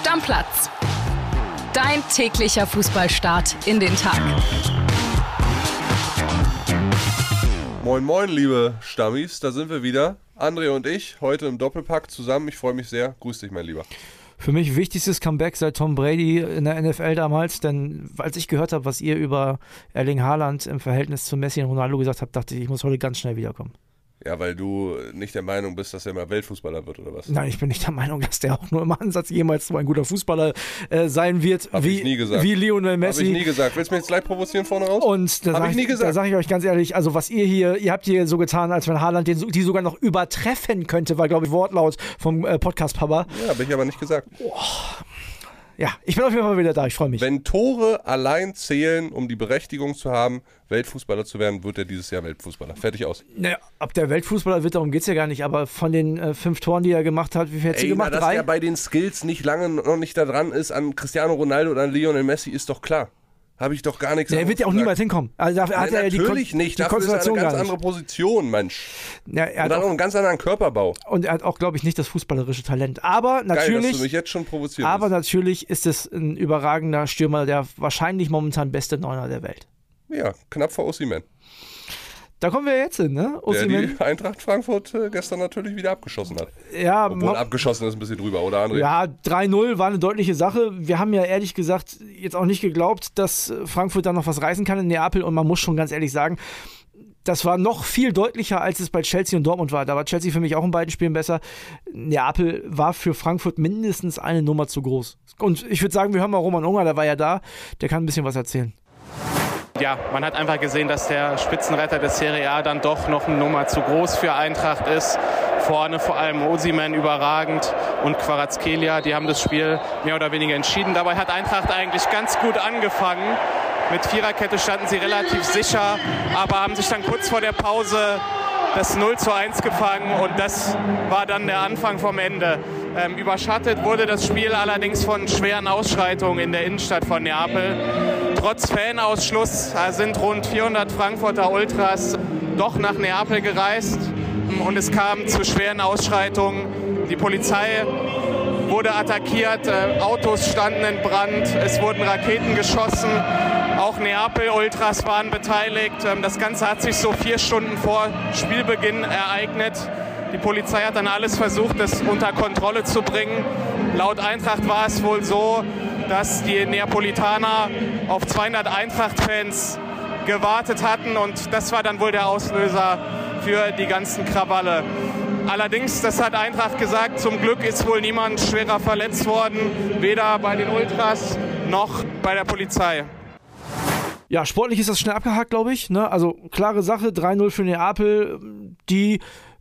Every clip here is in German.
Stammplatz. Dein täglicher Fußballstart in den Tag. Moin, moin, liebe Stammis, da sind wir wieder. André und ich, heute im Doppelpack zusammen. Ich freue mich sehr. Grüß dich, mein Lieber. Für mich wichtigstes Comeback seit Tom Brady in der NFL damals, denn als ich gehört habe, was ihr über Erling Haaland im Verhältnis zu Messi und Ronaldo gesagt habt, dachte ich, ich muss heute ganz schnell wiederkommen. Ja, weil du nicht der Meinung bist, dass er mal Weltfußballer wird, oder was? Nein, ich bin nicht der Meinung, dass der auch nur im Ansatz jemals so ein guter Fußballer äh, sein wird, Hab wie, ich nie gesagt. wie Lionel Messi. Habe ich nie gesagt. Willst du mich jetzt gleich provozieren vorne raus? Und da Hab sage ich nie ich, gesagt. da sag ich euch ganz ehrlich, also was ihr hier, ihr habt hier so getan, als wenn Haaland den, die sogar noch übertreffen könnte, war glaube ich Wortlaut vom äh, Podcast Papa. ja, habe ich aber nicht gesagt. Ja, ich bin auf jeden Fall wieder da, ich freue mich. Wenn Tore allein zählen, um die Berechtigung zu haben, Weltfußballer zu werden, wird er dieses Jahr Weltfußballer. Fertig aus. Naja, ob der Weltfußballer wird, darum geht es ja gar nicht, aber von den äh, fünf Toren, die er gemacht hat, wie viel hat sie Ey, na, gemacht? dass Drei? er bei den Skills nicht lange noch nicht da dran ist an Cristiano Ronaldo oder an Lionel Messi, ist doch klar. Habe ich doch gar nichts Der wird ja auch niemals hinkommen. Also dafür hat Nein, er ja die, natürlich nicht. die Dafür ist er eine ganz andere Position, Mensch. Ja, er Und hat dann auch auch, einen ganz anderen Körperbau. und er hat auch, glaube ich, nicht das fußballerische Talent. Aber Geil, dass natürlich, du mich jetzt schon provozierst. aber natürlich ist es ein überragender Stürmer, der wahrscheinlich momentan beste Neuner der Welt. ja, knapp vor Osimhen. Da kommen wir jetzt hin, ne? Der Osimhen. die Eintracht Frankfurt äh, gestern natürlich wieder abgeschossen hat. Ja, Obwohl abgeschossen ist ein bisschen drüber, oder André? Ja, 3-0 war eine deutliche Sache. Wir haben ja ehrlich gesagt jetzt auch nicht geglaubt, dass Frankfurt da noch was reißen kann in Neapel. Und man muss schon ganz ehrlich sagen, das war noch viel deutlicher, als es bei Chelsea und Dortmund war. Da war Chelsea für mich auch in beiden Spielen besser. Neapel war für Frankfurt mindestens eine Nummer zu groß. Und ich würde sagen, wir hören mal Roman Unger, der war ja da. Der kann ein bisschen was erzählen. Ja, man hat einfach gesehen, dass der Spitzenretter des Serie A dann doch noch eine Nummer zu groß für Eintracht ist. Vorne vor allem Osiman überragend und Quarazkelia, die haben das Spiel mehr oder weniger entschieden. Dabei hat Eintracht eigentlich ganz gut angefangen. Mit Viererkette standen sie relativ sicher, aber haben sich dann kurz vor der Pause das 0 zu 1 gefangen und das war dann der Anfang vom Ende. Ähm, überschattet wurde das Spiel allerdings von schweren Ausschreitungen in der Innenstadt von Neapel. Trotz Fanausschluss sind rund 400 Frankfurter Ultras doch nach Neapel gereist und es kam zu schweren Ausschreitungen. Die Polizei wurde attackiert, äh, Autos standen in Brand, es wurden Raketen geschossen. Auch Neapel-Ultras waren beteiligt. Ähm, Das Ganze hat sich so vier Stunden vor Spielbeginn ereignet. Die Polizei hat dann alles versucht, das unter Kontrolle zu bringen. Laut Eintracht war es wohl so, dass die Neapolitaner auf 200 Eintracht-Fans gewartet hatten und das war dann wohl der Auslöser für die ganzen Krawalle. Allerdings, das hat Eintracht gesagt, zum Glück ist wohl niemand schwerer verletzt worden, weder bei den Ultras noch bei der Polizei. Ja, sportlich ist das schnell abgehakt, glaube ich. Ne? Also klare Sache, 3-0 für Neapel, die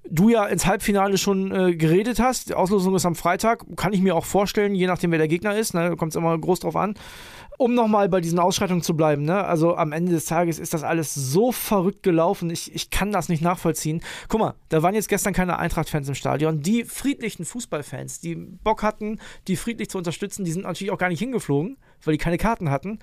du ja ins Halbfinale schon äh, geredet hast. Die Auslosung ist am Freitag, kann ich mir auch vorstellen, je nachdem, wer der Gegner ist. Ne? Kommt es immer groß drauf an. Um nochmal bei diesen Ausschreitungen zu bleiben, ne? also am Ende des Tages ist das alles so verrückt gelaufen, ich, ich kann das nicht nachvollziehen. Guck mal, da waren jetzt gestern keine Eintracht-Fans im Stadion. Die friedlichen Fußballfans, die Bock hatten, die friedlich zu unterstützen, die sind natürlich auch gar nicht hingeflogen, weil die keine Karten hatten.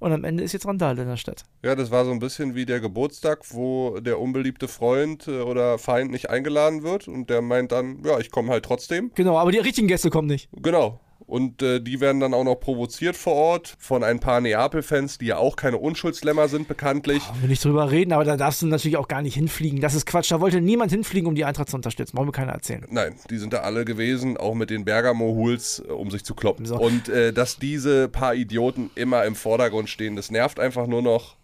Und am Ende ist jetzt Randale in der Stadt. Ja, das war so ein bisschen wie der Geburtstag, wo der unbeliebte Freund äh, oder Feind nicht eingeladen wird und der meint dann, ja, ich komme halt trotzdem. Genau, aber die richtigen Gäste kommen nicht. Genau. Und äh, die werden dann auch noch provoziert vor Ort von ein paar Neapel-Fans, die ja auch keine Unschuldslämmer sind, bekanntlich. Wollen wir nicht drüber reden, aber da darfst du natürlich auch gar nicht hinfliegen. Das ist Quatsch. Da wollte niemand hinfliegen, um die Eintracht zu unterstützen. Wollen wir keiner erzählen. Nein, die sind da alle gewesen, auch mit den Bergamo-Hools, äh, um sich zu kloppen. So. Und äh, dass diese paar Idioten immer im Vordergrund stehen, das nervt einfach nur noch.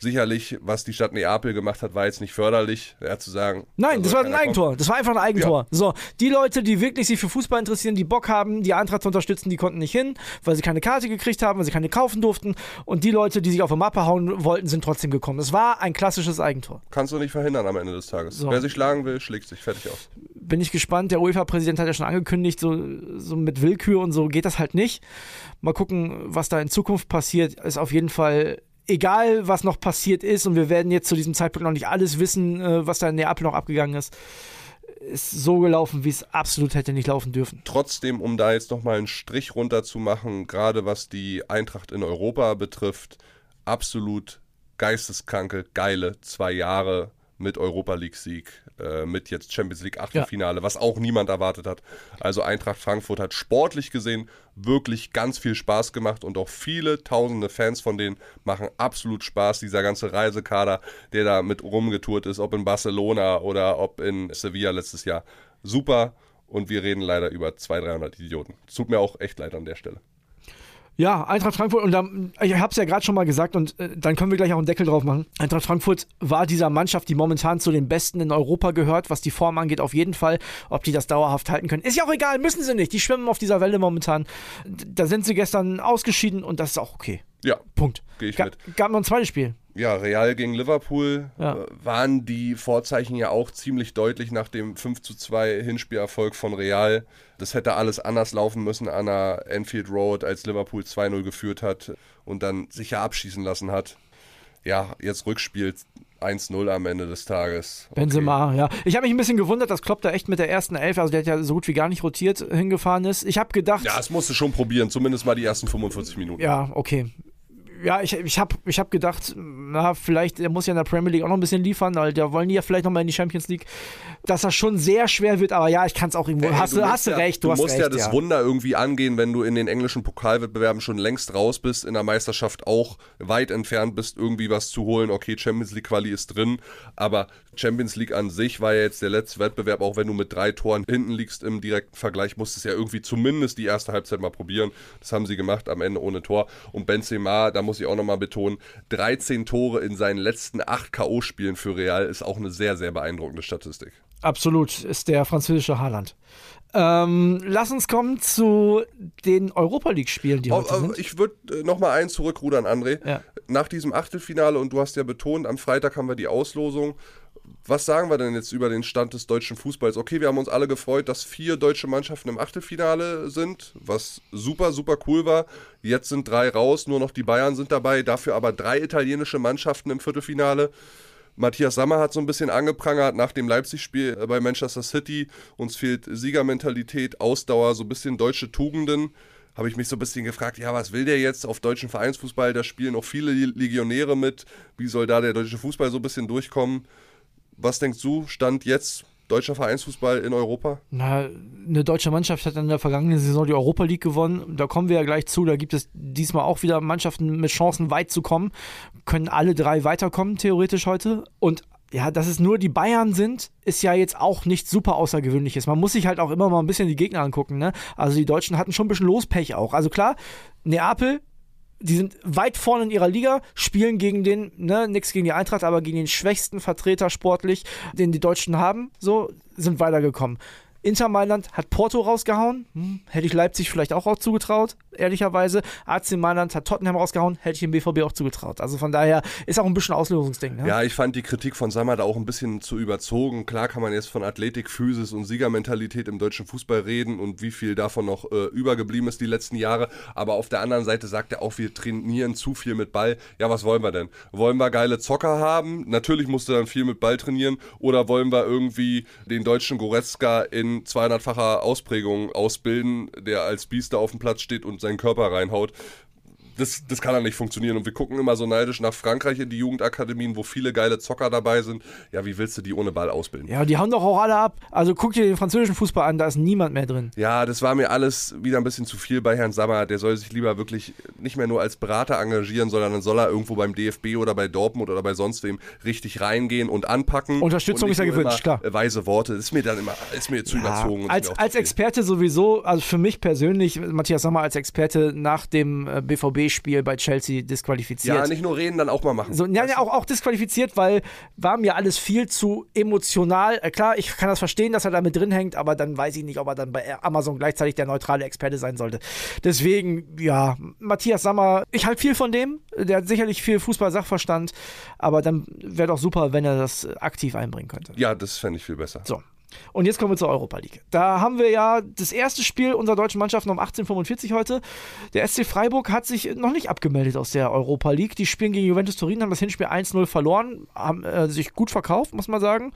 Sicherlich, was die Stadt Neapel gemacht hat, war jetzt nicht förderlich, ja, zu sagen. Nein, da das war ein Eigentor. Das war einfach ein Eigentor. So, die Leute, die wirklich sich für Fußball interessieren, die Bock haben, die Eintracht zu unterstützen, die konnten nicht hin, weil sie keine Karte gekriegt haben, weil sie keine kaufen durften. Und die Leute, die sich auf die Mappe hauen wollten, sind trotzdem gekommen. Es war ein klassisches Eigentor. Kannst du nicht verhindern am Ende des Tages. So. Wer sich schlagen will, schlägt sich fertig aus. bin ich gespannt. Der UEFA-Präsident hat ja schon angekündigt, so, so mit Willkür und so geht das halt nicht. Mal gucken, was da in Zukunft passiert. Ist auf jeden Fall egal, was noch passiert ist. Und wir werden jetzt zu diesem Zeitpunkt noch nicht alles wissen, äh, was da in Neapel noch abgegangen ist. Ist so gelaufen, wie es absolut hätte nicht laufen dürfen. Trotzdem, um da jetzt nochmal einen Strich runter zu machen, gerade was die Eintracht in Europa betrifft, absolut geisteskranke, geile zwei Jahre mit Europa League-Sieg. Äh, mit jetzt Champions League Achtelfinale, ja. was auch niemand erwartet hat. Also Eintracht Frankfurt hat sportlich gesehen wirklich ganz viel Spaß gemacht und auch viele tausende Fans von denen machen absolut Spaß. Dieser ganze Reisekader, der da mit rumgetourt ist, ob in Barcelona oder ob in Sevilla letztes Jahr. Super und wir reden leider über 200, 300 Idioten. Tut mir auch echt leid an der Stelle. Ja, Eintracht Frankfurt, und dann, ich habe es ja gerade schon mal gesagt, und äh, dann können wir gleich auch einen Deckel drauf machen. Eintracht Frankfurt war dieser Mannschaft, die momentan zu den Besten in Europa gehört, was die Form angeht, auf jeden Fall. Ob die das dauerhaft halten können, ist ja auch egal, müssen sie nicht. Die schwimmen auf dieser Welle momentan. Da sind sie gestern ausgeschieden und das ist auch okay. Ja. Punkt. Gehe ich Ga mit. Gab noch ein zweites Spiel. Ja, Real gegen Liverpool ja. Äh, waren die Vorzeichen ja auch ziemlich deutlich nach dem 5 zu 2 Hinspielerfolg von Real. Das hätte alles anders laufen müssen an der Enfield Road, als Liverpool 2-0 geführt hat und dann sicher abschießen lassen hat. Ja, jetzt Rückspiel 1-0 am Ende des Tages. Okay. Benzema, ja. Ich habe mich ein bisschen gewundert, dass Klopp da echt mit der ersten Elf, also der hat ja so gut wie gar nicht rotiert, hingefahren ist. Ich habe gedacht. Ja, es musste schon probieren, zumindest mal die ersten 45 Minuten. Ja, okay ja, ich, ich habe ich hab gedacht, na, vielleicht, er muss ja in der Premier League auch noch ein bisschen liefern, weil da wollen die ja vielleicht noch mal in die Champions League, dass das schon sehr schwer wird, aber ja, ich kann es auch irgendwo. Hey, hast du, hast du ja, recht, du, du hast musst recht, ja das ja. Wunder irgendwie angehen, wenn du in den englischen Pokalwettbewerben schon längst raus bist, in der Meisterschaft auch weit entfernt bist, irgendwie was zu holen. Okay, Champions League Quali ist drin, aber Champions League an sich war ja jetzt der letzte Wettbewerb, auch wenn du mit drei Toren hinten liegst im direkten Vergleich, musstest du ja irgendwie zumindest die erste Halbzeit mal probieren. Das haben sie gemacht, am Ende ohne Tor. Und Benzema, da muss ich auch nochmal betonen, 13 Tore in seinen letzten acht K.O.-Spielen für Real ist auch eine sehr, sehr beeindruckende Statistik. Absolut, ist der französische Haaland. Ähm, lass uns kommen zu den Europa League-Spielen, die oh, heute oh, sind. Ich würde äh, nochmal einen zurückrudern, André. Ja. Nach diesem Achtelfinale, und du hast ja betont, am Freitag haben wir die Auslosung was sagen wir denn jetzt über den Stand des deutschen Fußballs? Okay, wir haben uns alle gefreut, dass vier deutsche Mannschaften im Achtelfinale sind, was super, super cool war. Jetzt sind drei raus, nur noch die Bayern sind dabei, dafür aber drei italienische Mannschaften im Viertelfinale. Matthias Sammer hat so ein bisschen angeprangert nach dem Leipzig-Spiel bei Manchester City. Uns fehlt Siegermentalität, Ausdauer, so ein bisschen deutsche Tugenden habe ich mich so ein bisschen gefragt, ja, was will der jetzt auf deutschen Vereinsfußball? Da spielen auch viele Legionäre mit. Wie soll da der deutsche Fußball so ein bisschen durchkommen? Was denkst du, Stand jetzt deutscher Vereinsfußball in Europa? Na, eine deutsche Mannschaft hat in der vergangenen Saison die Europa League gewonnen. Da kommen wir ja gleich zu. Da gibt es diesmal auch wieder Mannschaften mit Chancen, weit zu kommen. Können alle drei weiterkommen, theoretisch heute. Und ja, dass es nur die Bayern sind, ist ja jetzt auch nichts super Außergewöhnliches. Man muss sich halt auch immer mal ein bisschen die Gegner angucken. Ne? Also die Deutschen hatten schon ein bisschen Lospech auch. Also klar, Neapel die sind weit vorne in ihrer Liga, spielen gegen den, ne, nix gegen die Eintracht, aber gegen den schwächsten Vertreter sportlich, den die Deutschen haben, so, sind weitergekommen. Inter Mailand hat Porto rausgehauen. Hm, hätte ich Leipzig vielleicht auch, auch zugetraut, ehrlicherweise. AC Mailand hat Tottenham rausgehauen. Hätte ich dem BVB auch zugetraut. Also von daher ist auch ein bisschen Auslösungsding. Ne? Ja, ich fand die Kritik von Sammer da auch ein bisschen zu überzogen. Klar kann man jetzt von Athletik, Physis und Siegermentalität im deutschen Fußball reden und wie viel davon noch äh, übergeblieben ist die letzten Jahre. Aber auf der anderen Seite sagt er auch, wir trainieren zu viel mit Ball. Ja, was wollen wir denn? Wollen wir geile Zocker haben? Natürlich musst du dann viel mit Ball trainieren. Oder wollen wir irgendwie den deutschen Goretzka in in 200-facher Ausprägung ausbilden, der als Biester auf dem Platz steht und seinen Körper reinhaut das, das kann ja nicht funktionieren. Und wir gucken immer so neidisch nach Frankreich in die Jugendakademien, wo viele geile Zocker dabei sind. Ja, wie willst du die ohne Ball ausbilden? Ja, die hauen doch auch alle ab. Also guck dir den französischen Fußball an, da ist niemand mehr drin. Ja, das war mir alles wieder ein bisschen zu viel bei Herrn Sammer. Der soll sich lieber wirklich nicht mehr nur als Berater engagieren, sondern dann soll er irgendwo beim DFB oder bei Dortmund oder bei sonst wem richtig reingehen und anpacken. Unterstützung und ist ja gewünscht, klar. Weise Worte, das ist mir dann immer, ist mir zu ja, überzogen. Als, als Experte sowieso, also für mich persönlich, Matthias Sammer als Experte nach dem BVB äh, Spiel bei Chelsea disqualifiziert. Ja, nicht nur reden, dann auch mal machen. So, ja, ja, auch, auch disqualifiziert, weil war mir alles viel zu emotional. Äh, klar, ich kann das verstehen, dass er da mit drin hängt, aber dann weiß ich nicht, ob er dann bei Amazon gleichzeitig der neutrale Experte sein sollte. Deswegen, ja, Matthias Sammer, ich halte viel von dem. Der hat sicherlich viel Fußball-Sachverstand, aber dann wäre doch super, wenn er das aktiv einbringen könnte. Ja, das fände ich viel besser. So, und jetzt kommen wir zur Europa League. Da haben wir ja das erste Spiel unserer deutschen Mannschaften um 18.45 heute. Der SC Freiburg hat sich noch nicht abgemeldet aus der Europa League. Die spielen gegen Juventus Turin, haben das Hinspiel 1-0 verloren, haben äh, sich gut verkauft, muss man sagen.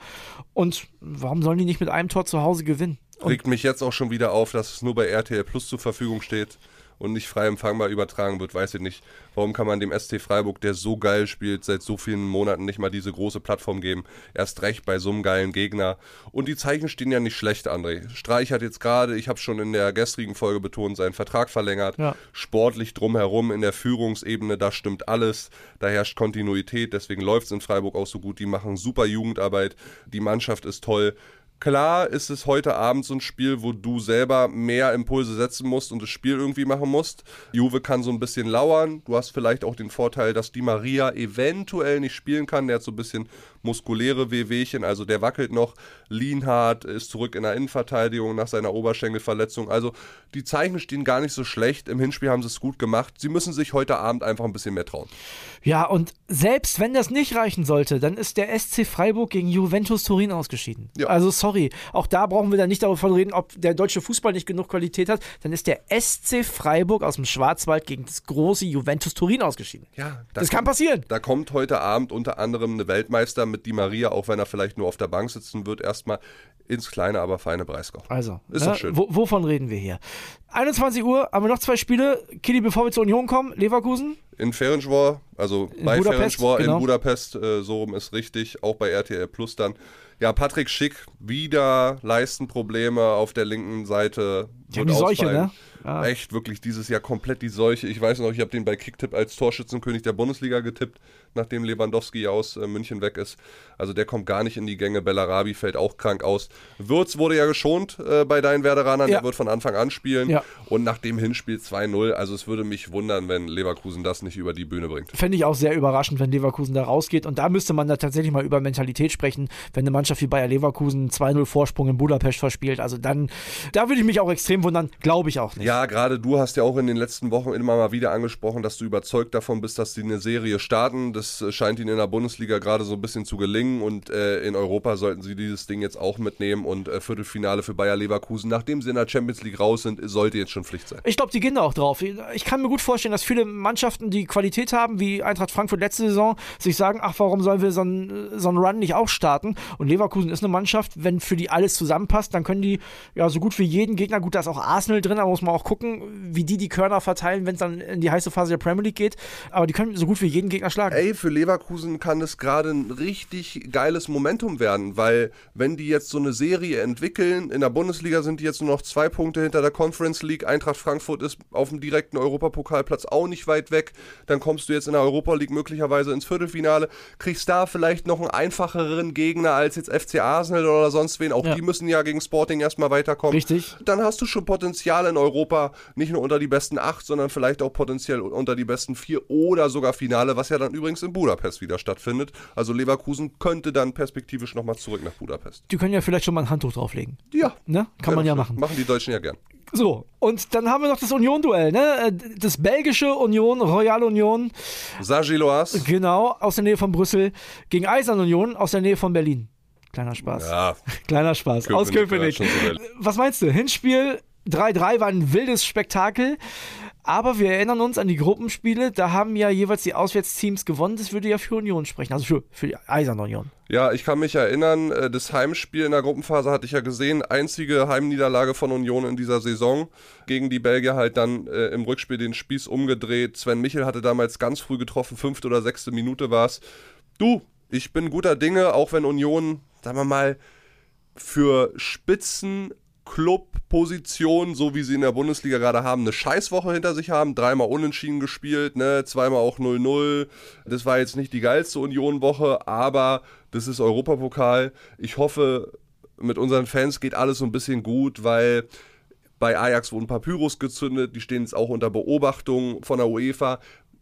Und warum sollen die nicht mit einem Tor zu Hause gewinnen? Und Regt mich jetzt auch schon wieder auf, dass es nur bei RTL Plus zur Verfügung steht und nicht frei empfangbar übertragen wird, weiß ich nicht. Warum kann man dem SC Freiburg, der so geil spielt, seit so vielen Monaten nicht mal diese große Plattform geben? Erst recht bei so einem geilen Gegner. Und die Zeichen stehen ja nicht schlecht, André. Streich hat jetzt gerade, ich habe schon in der gestrigen Folge betont, seinen Vertrag verlängert. Ja. Sportlich drumherum in der Führungsebene, da stimmt alles. Da herrscht Kontinuität, deswegen läuft es in Freiburg auch so gut. Die machen super Jugendarbeit, die Mannschaft ist toll. Klar ist es heute Abend so ein Spiel, wo du selber mehr Impulse setzen musst und das Spiel irgendwie machen musst. Juve kann so ein bisschen lauern. Du hast vielleicht auch den Vorteil, dass Di Maria eventuell nicht spielen kann. Der hat so ein bisschen muskuläre Wehwehchen, also der wackelt noch. Lienhardt ist zurück in der Innenverteidigung nach seiner Oberschenkelverletzung. Also die Zeichen stehen gar nicht so schlecht. Im Hinspiel haben sie es gut gemacht. Sie müssen sich heute Abend einfach ein bisschen mehr trauen. Ja, und selbst wenn das nicht reichen sollte, dann ist der SC Freiburg gegen Juventus Turin ausgeschieden. Ja. Also sorry auch da brauchen wir dann nicht davon reden, ob der deutsche Fußball nicht genug Qualität hat. Dann ist der SC Freiburg aus dem Schwarzwald gegen das große Juventus Turin ausgeschieden. Ja, das kann passieren. Da kommt heute Abend unter anderem eine Weltmeister mit Di Maria, auch wenn er vielleicht nur auf der Bank sitzen wird, erstmal ins kleine, aber feine Breisgau. Also, ist ja, schön. wovon reden wir hier? 21 Uhr haben wir noch zwei Spiele. Kili, bevor wir zur Union kommen, Leverkusen. In Ferencvar, also in bei Ferencvar genau. in Budapest, äh, so rum ist richtig, auch bei RTL Plus dann. Ja, Patrick Schick, wieder Leistenprobleme auf der linken Seite. Die die Seuche, ne? Ja. Echt, wirklich dieses Jahr komplett die Seuche. Ich weiß noch, ich habe den bei Kicktipp als Torschützenkönig der Bundesliga getippt, nachdem Lewandowski aus äh, München weg ist. Also der kommt gar nicht in die Gänge. Bellarabi fällt auch krank aus. Würz wurde ja geschont äh, bei deinen Werderanern. Ja. Der wird von Anfang an spielen. Ja. Und nach dem Hinspiel 2-0, also es würde mich wundern, wenn Leverkusen das nicht über die Bühne bringt. Fände ich auch sehr überraschend, wenn Leverkusen da rausgeht. Und da müsste man da tatsächlich mal über Mentalität sprechen, wenn eine Mannschaft wie Bayer Leverkusen 2-0 Vorsprung in Budapest verspielt. Also dann, da würde ich mich auch extrem wundern. Glaube ich auch nicht. Ja, gerade du hast ja auch in den letzten Wochen immer mal wieder angesprochen, dass du überzeugt davon bist, dass sie eine Serie starten. Das äh, scheint ihnen in der Bundesliga gerade so ein bisschen zu gelingen und äh, in Europa sollten sie dieses Ding jetzt auch mitnehmen und äh, Viertelfinale für Bayer Leverkusen, nachdem sie in der Champions League raus sind, sollte jetzt schon Pflicht sein. Ich glaube, die gehen da auch drauf. Ich kann mir gut vorstellen, dass viele Mannschaften, die Qualität haben, wie Eintracht Frankfurt letzte Saison, sich sagen, ach, warum sollen wir so einen, so einen Run nicht auch starten? Und Leverkusen ist eine Mannschaft, wenn für die alles zusammenpasst, dann können die ja so gut wie jeden Gegner, gut, da ist auch Arsenal drin, da muss man auch gucken, wie die die Körner verteilen, wenn es dann in die heiße Phase der Premier League geht. Aber die können so gut wie jeden Gegner schlagen. Ey, für Leverkusen kann es gerade ein richtig geiles Momentum werden, weil wenn die jetzt so eine Serie entwickeln, in der Bundesliga sind die jetzt nur noch zwei Punkte hinter der Conference League. Eintracht Frankfurt ist auf dem direkten Europapokalplatz auch nicht weit weg. Dann kommst du jetzt in der Europa League möglicherweise ins Viertelfinale, kriegst da vielleicht noch einen einfacheren Gegner als jetzt FC Arsenal oder sonst wen. Auch ja. die müssen ja gegen Sporting erstmal weiterkommen. Richtig. Dann hast du schon Potenzial in Europa, nicht nur unter die besten acht, sondern vielleicht auch potenziell unter die besten vier oder sogar Finale, was ja dann übrigens in Budapest wieder stattfindet. Also Leverkusen könnte dann perspektivisch nochmal zurück nach Budapest. Die können ja vielleicht schon mal ein Handtuch drauflegen. Ja. Ne? Kann man ja machen. Machen die Deutschen ja gern. So, und dann haben wir noch das Union-Duell, ne? Das belgische Union, Royal Union. Saint-Gilloise. Genau, aus der Nähe von Brüssel. Gegen Eisern Union aus der Nähe von Berlin. Kleiner Spaß. Ja. Kleiner Spaß. Köpenick, aus Köpenick. Was meinst du? Hinspiel 3-3 war ein wildes Spektakel. Aber wir erinnern uns an die Gruppenspiele, da haben ja jeweils die Auswärtsteams gewonnen. Das würde ja für Union sprechen, also für, für die Eiserne Union. Ja, ich kann mich erinnern, äh, das Heimspiel in der Gruppenphase hatte ich ja gesehen. Einzige Heimniederlage von Union in dieser Saison. Gegen die Belgier halt dann äh, im Rückspiel den Spieß umgedreht. Sven Michel hatte damals ganz früh getroffen, fünfte oder sechste Minute war es. Du, ich bin guter Dinge, auch wenn Union, sagen wir mal, für Spitzen Club-Position, so wie sie in der Bundesliga gerade haben, eine Scheißwoche hinter sich haben. Dreimal unentschieden gespielt, ne? zweimal auch 0-0. Das war jetzt nicht die geilste Union-Woche, aber das ist Europapokal. Ich hoffe, mit unseren Fans geht alles so ein bisschen gut, weil bei Ajax wurden Papyrus gezündet, die stehen jetzt auch unter Beobachtung von der UEFA.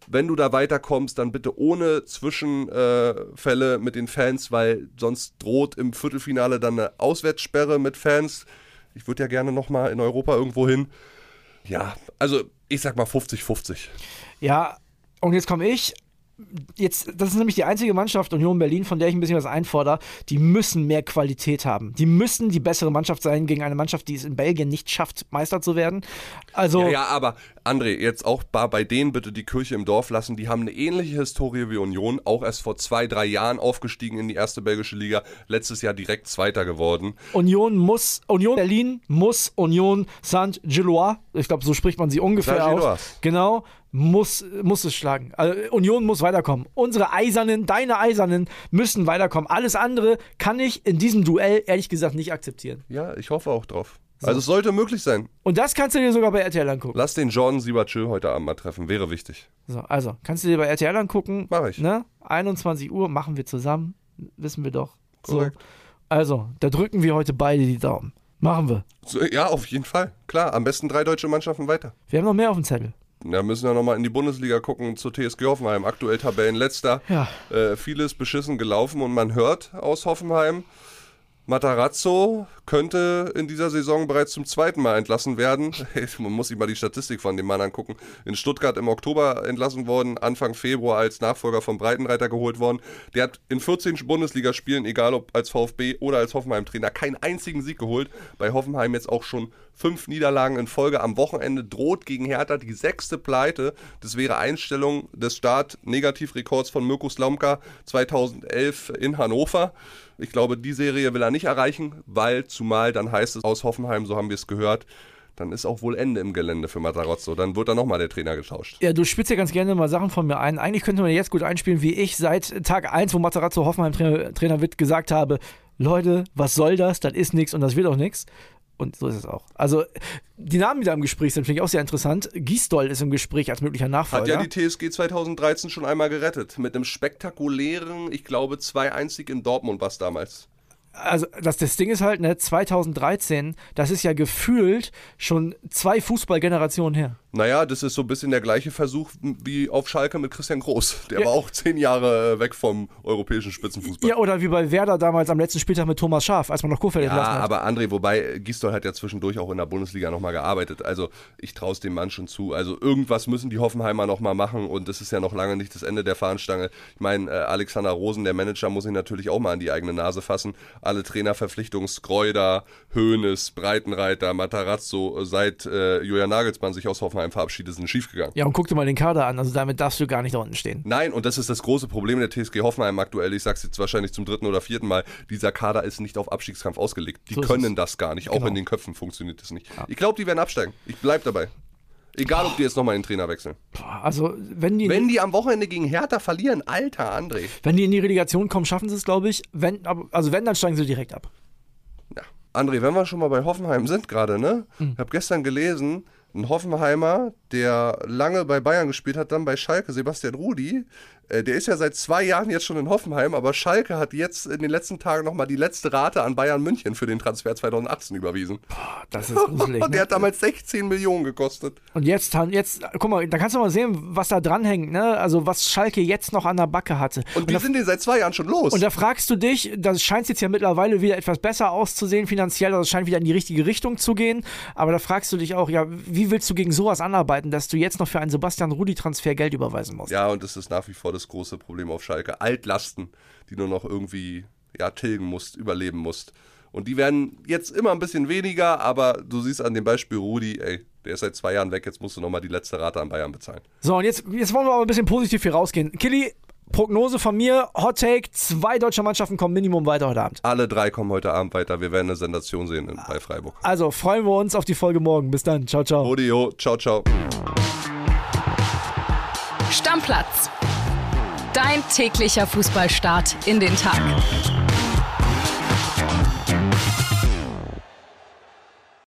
Wenn du da weiterkommst, dann bitte ohne Zwischenfälle äh, mit den Fans, weil sonst droht im Viertelfinale dann eine Auswärtssperre mit Fans. Ich würde ja gerne nochmal in Europa irgendwo hin. Ja, also ich sag mal 50-50. Ja, und jetzt komme ich jetzt, das ist nämlich die einzige Mannschaft, Union Berlin, von der ich ein bisschen was einfordere, die müssen mehr Qualität haben. Die müssen die bessere Mannschaft sein gegen eine Mannschaft, die es in Belgien nicht schafft, Meister zu werden. Also ja, ja, aber André, jetzt auch bei denen bitte die Kirche im Dorf lassen. Die haben eine ähnliche Historie wie Union, auch erst vor zwei, drei Jahren aufgestiegen in die erste belgische Liga, letztes Jahr direkt Zweiter geworden. Union muss, Union Berlin muss Union Saint-Gillois, ich glaube, so spricht man sie ungefähr aus. Genau, muss, muss es schlagen. Also Union muss weiterkommen. Unsere Eisernen, deine Eisernen müssen weiterkommen. Alles andere kann ich in diesem Duell ehrlich gesagt nicht akzeptieren. Ja, ich hoffe auch drauf. So. Also es sollte möglich sein. Und das kannst du dir sogar bei RTL angucken. Lass den Jordan Siebertschö heute Abend mal treffen, wäre wichtig. So, also, kannst du dir bei RTL angucken. Mach ich. Ne? 21 Uhr machen wir zusammen, wissen wir doch. Korrekt. So. Also, da drücken wir heute beide die Daumen. Machen wir. So, ja, auf jeden Fall. Klar, am besten drei deutsche Mannschaften weiter. Wir haben noch mehr auf dem Zettel. Ja, müssen wir nochmal in die Bundesliga gucken zur TSG Hoffenheim. Aktuell Tabellenletzter. Ja. Äh, vieles beschissen gelaufen und man hört aus Hoffenheim, Matarazzo könnte in dieser Saison bereits zum zweiten Mal entlassen werden. Man muss sich mal die Statistik von dem Mann angucken. In Stuttgart im Oktober entlassen worden, Anfang Februar als Nachfolger von Breitenreiter geholt worden. Der hat in 14 Bundesligaspielen, egal ob als VfB oder als Hoffenheim-Trainer, keinen einzigen Sieg geholt. Bei Hoffenheim jetzt auch schon fünf Niederlagen in Folge. Am Wochenende droht gegen Hertha die sechste Pleite. Das wäre Einstellung des Start-Negativrekords von Mirko Slomka 2011 in Hannover. Ich glaube, die Serie will er nicht erreichen, weil zumal dann heißt es aus Hoffenheim, so haben wir es gehört, dann ist auch wohl Ende im Gelände für Matarazzo. Dann wird da nochmal der Trainer getauscht. Ja, du spielst ja ganz gerne mal Sachen von mir ein. Eigentlich könnte man jetzt gut einspielen, wie ich seit Tag 1, wo Matarazzo Hoffenheim Trainer, Trainer wird, gesagt habe, Leute, was soll das? Das ist nichts und das wird auch nichts. Und so ist es auch. Also, die Namen, die da im Gespräch sind, finde ich auch sehr interessant. Giesdoll ist im Gespräch als möglicher Nachfolger. Hat ja die TSG 2013 schon einmal gerettet. Mit einem spektakulären, ich glaube, 2-1 in Dortmund war es damals also das, das Ding ist halt, ne, 2013, das ist ja gefühlt schon zwei Fußballgenerationen her. Naja, das ist so ein bisschen der gleiche Versuch wie auf Schalke mit Christian Groß. Der ja. war auch zehn Jahre weg vom europäischen Spitzenfußball. Ja, oder wie bei Werder damals am letzten Spieltag mit Thomas Schaaf, als man noch Kurfeld ja, entlassen hat. aber André, wobei Gistol hat ja zwischendurch auch in der Bundesliga nochmal gearbeitet. Also ich traue es dem Mann schon zu. Also irgendwas müssen die Hoffenheimer nochmal machen und das ist ja noch lange nicht das Ende der Fahnenstange. Ich meine, äh, Alexander Rosen, der Manager, muss sich natürlich auch mal an die eigene Nase fassen. Alle Trainerverpflichtungen, Skreuder, Hoeneß, Breitenreiter, Matarazzo, seit äh, Julian Nagelsmann sich aus Hoffenheim verabschiedet, sind schiefgegangen. Ja, und guck dir mal den Kader an. Also damit darfst du gar nicht da unten stehen. Nein, und das ist das große Problem der TSG Hoffenheim aktuell. Ich sag's jetzt wahrscheinlich zum dritten oder vierten Mal. Dieser Kader ist nicht auf Abstiegskampf ausgelegt. Die so können das gar nicht. Auch genau. in den Köpfen funktioniert das nicht. Ja. Ich glaube, die werden absteigen. Ich bleib dabei. Egal, ob die jetzt nochmal den Trainer wechseln. Also, wenn die. Wenn die am Wochenende gegen Hertha verlieren, alter André. Wenn die in die Relegation kommen, schaffen sie es, glaube ich. Wenn, also, wenn, dann steigen sie direkt ab. Ja. André, wenn wir schon mal bei Hoffenheim sind gerade, ne? Mhm. Ich habe gestern gelesen, ein Hoffenheimer, der lange bei Bayern gespielt hat, dann bei Schalke, Sebastian Rudi, äh, der ist ja seit zwei Jahren jetzt schon in Hoffenheim, aber Schalke hat jetzt in den letzten Tagen nochmal die letzte Rate an Bayern München für den Transfer 2018 überwiesen. Boah, das ist gruselig. der ne? hat damals 16 Millionen gekostet. Und jetzt, jetzt, guck mal, da kannst du mal sehen, was da dranhängt, ne? Also was Schalke jetzt noch an der Backe hatte. Und, wir sind die seit zwei Jahren schon los. Und da fragst du dich, das scheint jetzt ja mittlerweile wieder etwas besser auszusehen finanziell, also es scheint wieder in die richtige Richtung zu gehen, aber da fragst du dich auch, ja, wie willst du gegen sowas anarbeiten, dass du jetzt noch für einen Sebastian Rudi-Transfer Geld überweisen musst? Ja, und das ist nach wie vor das große Problem auf Schalke. Altlasten, die du noch irgendwie ja, tilgen musst, überleben musst. Und die werden jetzt immer ein bisschen weniger, aber du siehst an dem Beispiel Rudi, ey, der ist seit zwei Jahren weg, jetzt musst du nochmal die letzte Rate an Bayern bezahlen. So, und jetzt, jetzt wollen wir aber ein bisschen positiv hier rausgehen. Killy, Prognose von mir, Hot Take, zwei deutsche Mannschaften kommen Minimum weiter heute Abend. Alle drei kommen heute Abend weiter. Wir werden eine Sensation sehen in, bei Freiburg. Also freuen wir uns auf die Folge morgen. Bis dann. Ciao, ciao. Odio, ciao, ciao. Stammplatz. Dein täglicher Fußballstart in den Tag.